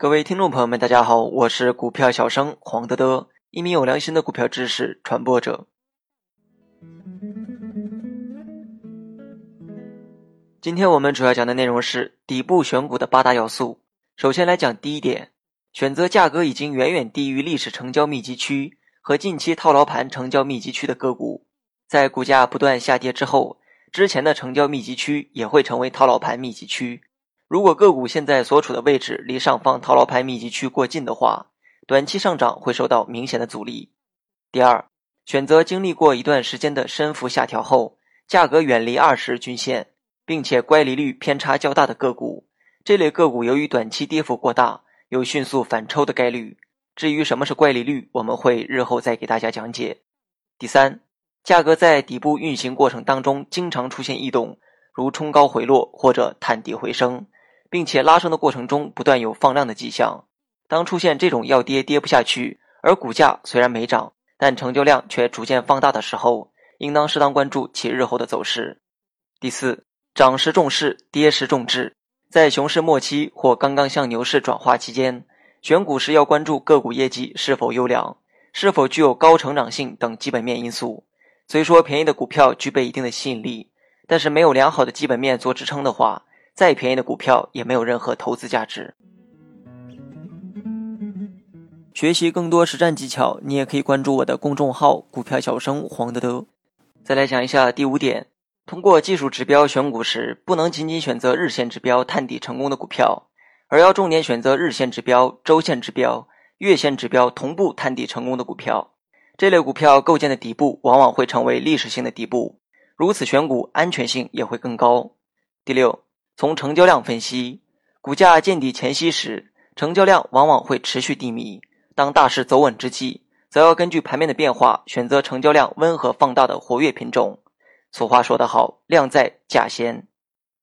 各位听众朋友们，大家好，我是股票小生黄德德，一名有良心的股票知识传播者。今天我们主要讲的内容是底部选股的八大要素。首先来讲第一点，选择价格已经远远低于历史成交密集区和近期套牢盘成交密集区的个股。在股价不断下跌之后，之前的成交密集区也会成为套牢盘密集区。如果个股现在所处的位置离上方套牢盘密集区过近的话，短期上涨会受到明显的阻力。第二，选择经历过一段时间的深幅下调后，价格远离二十均线，并且乖离率偏差较大的个股。这类个股由于短期跌幅过大，有迅速反抽的概率。至于什么是乖离率，我们会日后再给大家讲解。第三，价格在底部运行过程当中经常出现异动，如冲高回落或者探底回升。并且拉升的过程中不断有放量的迹象，当出现这种要跌跌不下去，而股价虽然没涨，但成交量却逐渐放大的时候，应当适当关注其日后的走势。第四，涨时重势，跌时重质。在熊市末期或刚刚向牛市转化期间，选股时要关注个股业绩是否优良，是否具有高成长性等基本面因素。虽说便宜的股票具备一定的吸引力，但是没有良好的基本面做支撑的话。再便宜的股票也没有任何投资价值。学习更多实战技巧，你也可以关注我的公众号“股票小生黄德德”。再来讲一下第五点：通过技术指标选股时，不能仅仅选择日线指标探底成功的股票，而要重点选择日线指标、周线指标、月线指标同步探底成功的股票。这类股票构建的底部往往会成为历史性的底部，如此选股安全性也会更高。第六。从成交量分析，股价见底前夕时，成交量往往会持续低迷。当大势走稳之际，则要根据盘面的变化，选择成交量温和放大的活跃品种。俗话说得好，量在价先。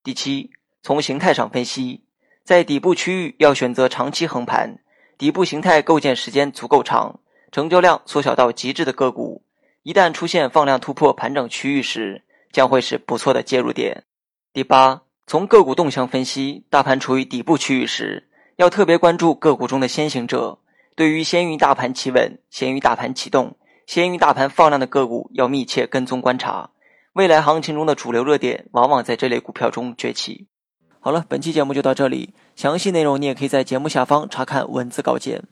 第七，从形态上分析，在底部区域要选择长期横盘，底部形态构建时间足够长，成交量缩小到极致的个股，一旦出现放量突破盘整区域时，将会是不错的介入点。第八。从个股动向分析，大盘处于底部区域时，要特别关注个股中的先行者。对于先于大盘企稳、先于大盘启动、先于大盘放量的个股，要密切跟踪观察。未来行情中的主流热点，往往在这类股票中崛起。好了，本期节目就到这里，详细内容你也可以在节目下方查看文字稿件。